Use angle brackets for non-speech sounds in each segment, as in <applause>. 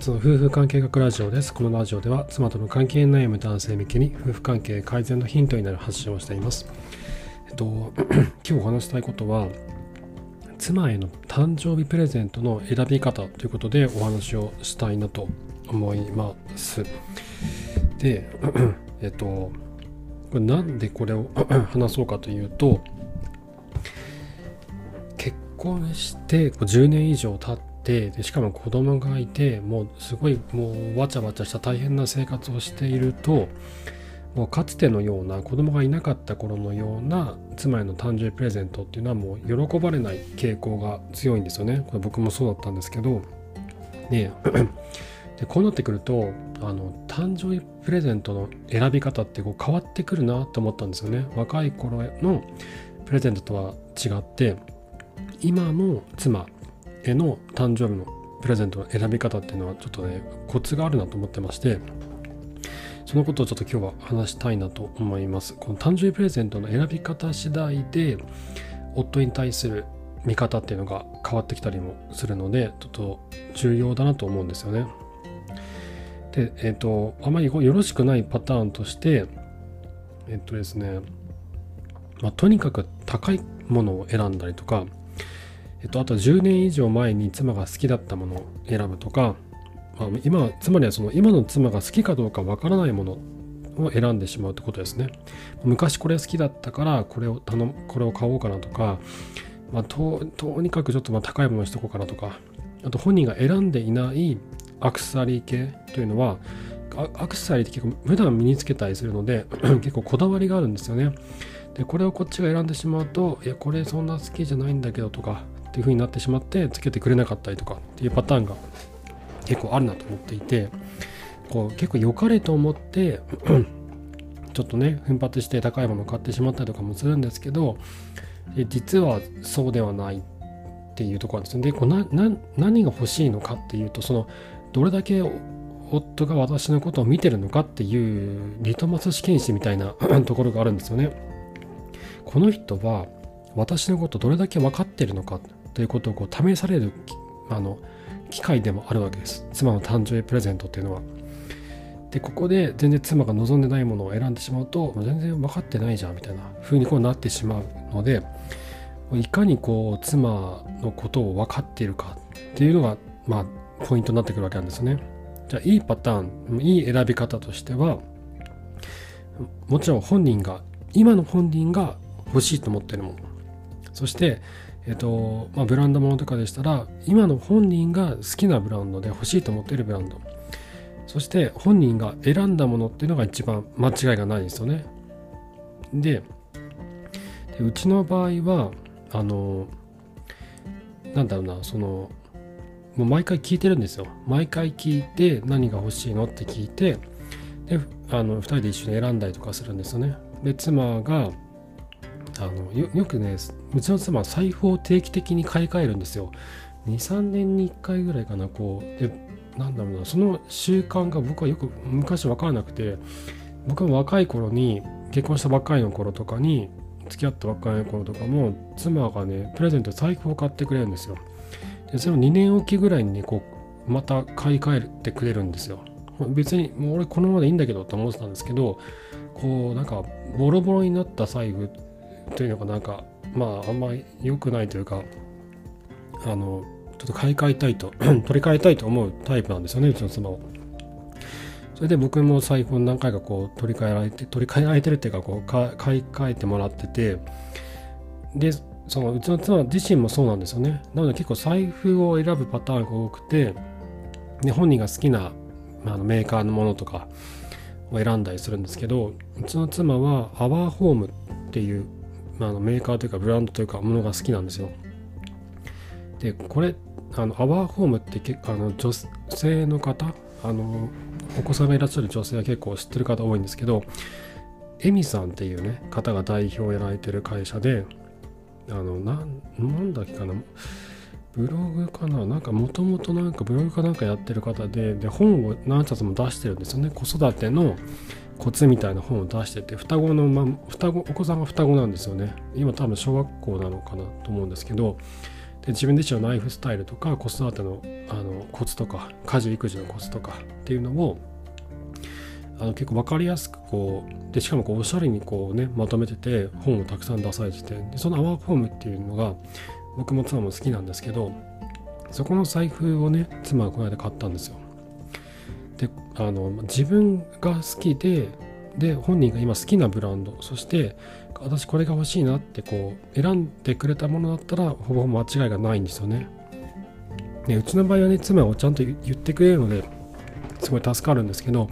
ツの夫婦関係学ラジオです。このラジオでは妻との関係悩む男性向けに夫婦関係改善のヒントになる発信をしています。えっと、<clears throat> 今日お話したいことは、妻への誕生日プレゼントの選び方ということでお話をしたいなと思います。で、<clears throat> えっと、これなんでこれを <clears throat> 話そうかというと、結婚して10年以上経ってでしかも子供がいてもうすごいもうわちゃわちゃした大変な生活をしているともうかつてのような子供がいなかった頃のような妻への誕生日プレゼントっていうのはもう喜ばれない傾向が強いんですよね。これ僕もそうだったんですけど。ねで <clears throat> こうなってくるとあの誕生日プレゼントの選び方ってこう変わってくるなと思ったんですよね。若い頃のプレゼントとは違って今の妻への誕生日のプレゼントの選び方っていうのはちょっとねコツがあるなと思ってましてそのことをちょっと今日は話したいなと思います。この誕生日プレゼントの選び方次第で夫に対する見方っていうのが変わってきたりもするのでちょっと重要だなと思うんですよね。でえっ、ー、とあまりよろしくないパターンとしてえっ、とですねまあ、とにかく高いものを選んだりとかえっと、あと10年以上前に妻が好きだったものを選ぶとか、まあ、今つまりはその今の妻が好きかどうかわからないものを選んでしまうってことですね。昔これ好きだったからこれを頼これを買おうかなとか、まあ、ととにかくちょっとまあ高いものにしとこうかなとかあと本人が選んでいないアクセサリー系というのはアクセサリーって結構普段身につけたりするので <clears throat> 結構こだわりがあるんですよね。でこれをこっちが選んでしまうといやこれそんな好きじゃないんだけどとかっていう風になってしまってつけてくれなかったりとかっていうパターンが結構あるなと思っていてこう結構良かれと思って <clears throat> ちょっとね奮発して高いもの買ってしまったりとかもするんですけど実はそうではないっていうところなんですよでこうな何が欲しいのかっていうとそのどれだけ夫が私のことを見てるのかっていうリトマス試験紙みたいな <clears throat> ところがあるんですよね。この人は私のことどれだけ分かってるのかということをこう試されるあの機会でもあるわけです。妻の誕生日プレゼントっていうのは。でここで全然妻が望んでないものを選んでしまうと全然分かってないじゃんみたいな風にこうなってしまうのでいかにこう妻のことを分かっているかっていうのがまあポイントになってくるわけなんですね。じゃあいいパターンいい選び方としてはもちろん本人が今の本人が欲しいと思ってるもの。そしてえっとまあ、ブランド物とかでしたら今の本人が好きなブランドで欲しいと思っているブランド。そして本人が選んだものっていうのが一番間違いがないですよね。でうちの場合はあのなんだろうなそのもう毎回聞いてるんですよ。毎回聞いて何が欲しいのって聞いてであの2人で一緒に選んだりとかするんですよね。で妻があのよくねうちの妻は財布を定期的に買い替えるんですよ。23年に1回ぐらいかなこうでなんだろうなその習慣が僕はよく昔分からなくて僕も若い頃に結婚したばっかりの頃とかに付き合ったばっかりの頃とかも妻がねプレゼント財布を買ってくれるんですよ。でそれを2年おきぐらいにねこうまた買い替えてくれるんですよ。別にもう俺このままでいいんだけどと思ってたんですけどこうなんかボロボロになった財布というのがなんかまああんまり良くないというかあのちょっと買い替えたいと <clears throat> 取り替えたいと思うタイプなんですよねうちの妻は。それで僕も財布を何回かこう取り替えられて取り替えられてるっていうかこう買い替えてもらっててでそのうちの妻自身もそうなんですよねなので結構財布を選ぶパターンが多くてで本人が好きな、まあ、のメーカーのものとかを選んだりするんですけどうちの妻はアワーホームっていうあ、のメーカーというかブランドというかものが好きなんですよ。でこれあのアワーホームって結構あの女性の方あのお子さんがいらっしゃる女性は結構知ってる方多いんですけどエミさんっていうね方が代表をやられてる会社であのなんだっけかなブログかななんかもともとなんかブログかなんかやってる方でで本を何冊も出してるんですよね子育てのコツみたいな本を出してて双子の、ま、双子お子さんが双子なんですよね。今多分小学校なのかなと思うんですけどで自分自身のライフスタイルとか子育てのあのコツとか家事育児のコツとかっていうのをあの結構分かりやすくこうでしかもこうおしゃれにこうねまとめてて本をたくさん出されててでそのアワーフォームっていうのが僕も妻も好きなんですけどそこの財布をね妻がこの間買ったんですよ。であの自分が好きでで本人が今好きなブランドそして私これが欲しいなってこう選んでくれたものだったらほぼ間違いがないんですよね。ねうちの場合はね妻はちゃんと言ってくれるのですごい助かるんですけど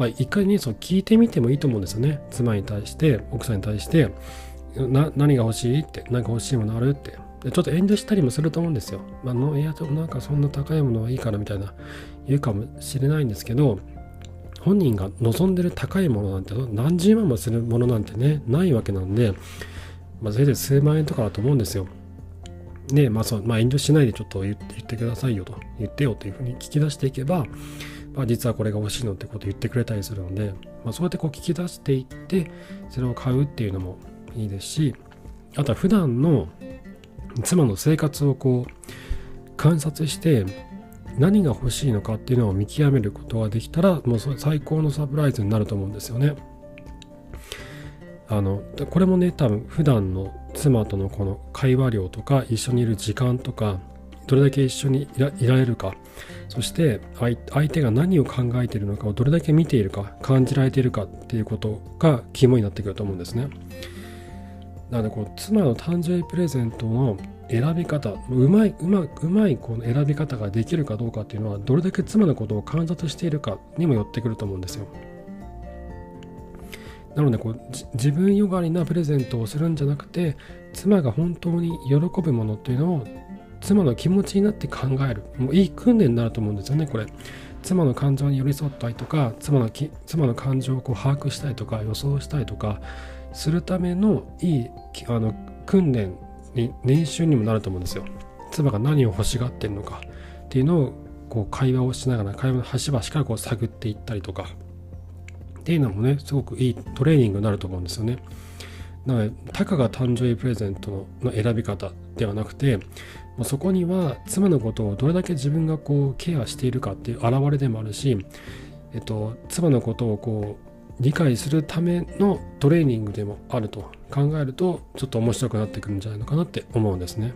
まあ、一回ねその聞いてみてもいいと思うんですよね。妻に対して奥さんに対してな何が欲しいって何か欲しいものあるって。でちょっと遠慮したりもすると思うんですよ。まあ、のいやなんかそんな高いものはいいからみたいな。言うかもしれないんですけど本人が望んでる高いものなんて何十万もするものなんてねないわけなんで、まあ、せいぜい数万円とかだと思うんですよ。でまあそうまあ、遠慮しないでちょっと言って言ってくださいよと言ってよというふうに聞き出していけば、まあ、実はこれが欲しいのってことを言ってくれたりするので、まあ、そうやってこう聞き出していってそれを買うっていうのもいいですしあとは普段の妻の生活をこう観察して何が欲しいのかっていうのを見極めることができたらもう最高のサプライズになると思うんですよね。あのこれもね多分普段の妻とのこの会話量とか一緒にいる時間とかどれだけ一緒にいられるかそして相手が何を考えているのかをどれだけ見ているか感じられているかっていうことが肝になってくると思うんですね。なのでこう妻の誕生日プレゼントの選び方うまいうまうまいこの選び方ができるかどうかっていうのはどれだけ妻のことを観察しているかにもよってくると思うんですよ。なのでこう自分よがりなプレゼントをするんじゃなくて妻が本当に喜ぶものっていうのを妻の気持ちになって考えるもういい訓練になると思うんですよねこれ妻の感情に寄り添ったりとか妻のき妻の感情をこう把握したりとか予想したりとかするためのいいあの訓練練習にもなると思うんですよ。妻が何を欲しがってるのかっていうのをこう会話をしながら会話の端々からこう探っていったりとか。っていうのもねすごくいいトレーニングになると思うんですよね。なのでたかが誕生日プレゼントの選び方ではなくてそこには妻のことをどれだけ自分がこうケアしているかっていう表れでもあるし、えっと、妻のことをこう理解するためのトレーニングでもあると考えるとちょっと面白くなってくるんじゃないのかなって思うんですね。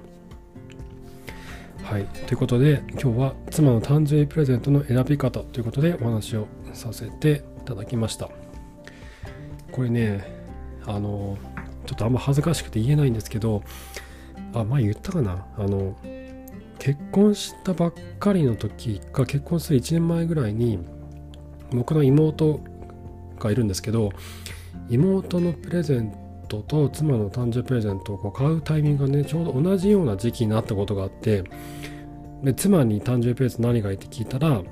はい。ということで今日は妻の誕生日プレゼントの選び方ということでお話をさせていただきました。これね、あの、ちょっとあんま恥ずかしくて言えないんですけど、あ、前言ったかな？あの、結婚したばっかりの時か結婚する1年前ぐらいに僕の妹がいるんですけど妹のプレゼントと妻の誕生日プレゼントをこう買うタイミングがねちょうど同じような時期になったことがあってで妻に誕生日プレゼント何がいいって聞いたら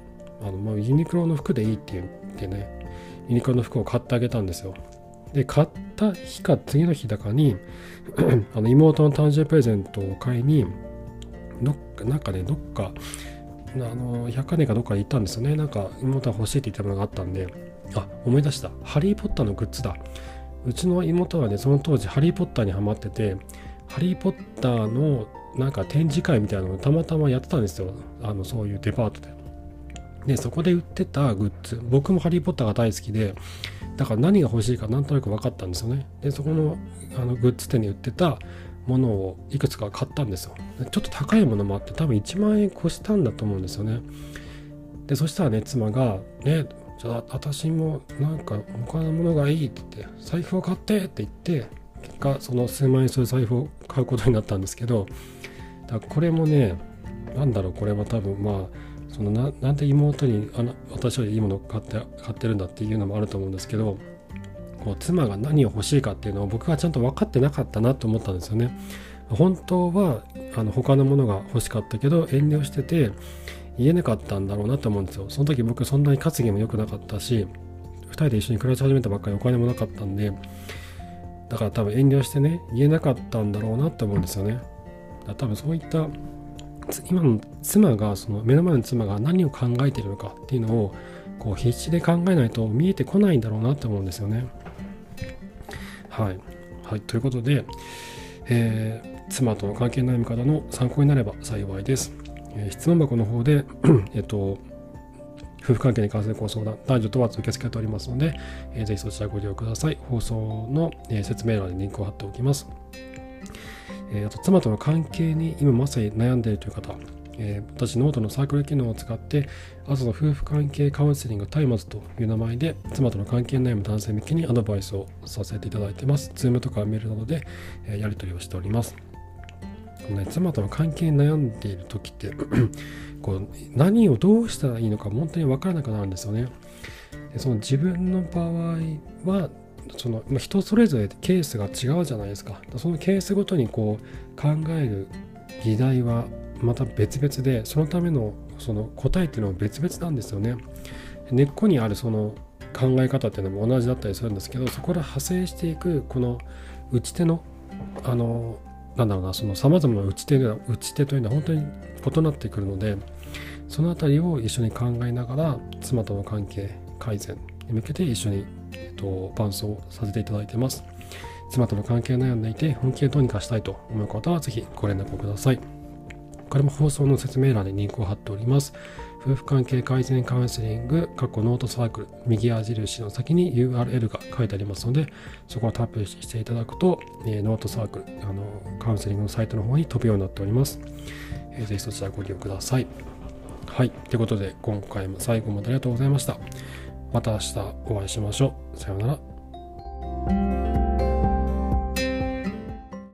あの、まあ、ユニクロの服でいいって言ってねユニクロの服を買ってあげたんですよ。で買った日か次の日だかにあの妹の誕生日プレゼントを買いにどっかなんかねどっかあの百貨店かどっか行ったんですよね。なんか妹が欲しいって言ったものがあったんで。あ思い出した。ハリー・ポッターのグッズだ。うちの妹はねその当時ハリー・ポッターにハマっててハリー・ポッターのなんか展示会みたいなのをたまたまやってたんですよ。あのそういうデパートで。でそこで売ってたグッズ。僕もハリー・ポッターが大好きでだから何が欲しいかなんとなく分かったんですよね。でそこのあのグッズ店に売ってたものをいくつか買ったんですよ。ちょっと高いものもあって多分1万円越したんだと思うんですよね。でそしたらね妻がねじゃあ私もなんか他のものがいいって言って財布を買ってって言って結果その数万円する財布を買うことになったんですけどだこれもねなんだろうこれは多分まあそのななんで妹にあの私よりいいものを買って買ってるんだっていうのもあると思うんですけどこう妻が何を欲しいかっていうのを僕がちゃんと分かってなかったなと思ったんですよね。本当はあの他のものが欲しかったけど遠慮してて言えなかったんだろうなと思うんですよ。その時僕そんなに稼ぎも良くなかったし、2人で一緒に暮らし始めたばっかりお金もなかったんで、だから多分遠慮してね、言えなかったんだろうなって思うんですよね。だ多分そういった今の妻がその目の前の妻が何を考えてるのかっていうのをこう必死で考えないと見えてこないんだろうなって思うんですよね。はい。はい、ということで、え妻との関係悩み方の参考になれば幸いです。え、質問箱の方で <clears throat> えっと、夫婦関係に関するご相談、男女問わず受け付けておりますので、えー、ぜひそちらご利用ください。放送の、え、説明欄にリンクを貼っておきます。え、あと、妻との関係に今まさに悩んでいるという方、え、私、ノートのサークル機能を使って、朝の夫婦関係カウンセリングタイマズという名前で、妻との関係悩む男性向けにアドバイスをさせていただいています。Zoom とかメールなどで、え、やり取りをしております。ね、妻との関係に悩んでいる時って <clears throat> こう何をどうしたらいいのか本当に分からなくなるんですよね。でその自分の場合はその、人それぞれケースが違うじゃないですか。そのケースごとにこう考える議題はまた別々でそのためのその答えっていうのは別々なんですよね。根っこにあるその考え方っていうのも同じだったりするんですけどそこから派生していくこの打ち手のあのなんだろうなそのさまざまな打ち手打ち手というのは本当に異なってくるのでその辺りを一緒に考えながら妻との関係改善に向けて一緒に、えっと、伴走させていただいてます。妻との関係悩んでいて本気でどうにかしたいと思う方はぜひご連絡ください。これも放送の説明欄にリンクを貼っております。夫婦関係改善カウンセリング、過去ノートサークル、右矢印の先に URL が書いてありますので、そこをタップしていただくと、えー、ノートサークル、あのカウンセリングのサイトの方に飛ぶようになっております。えー、ぜひそちらご利用ください。はい。ということで、今回も最後までありがとうございました。また明日お会いしましょう。さようなら。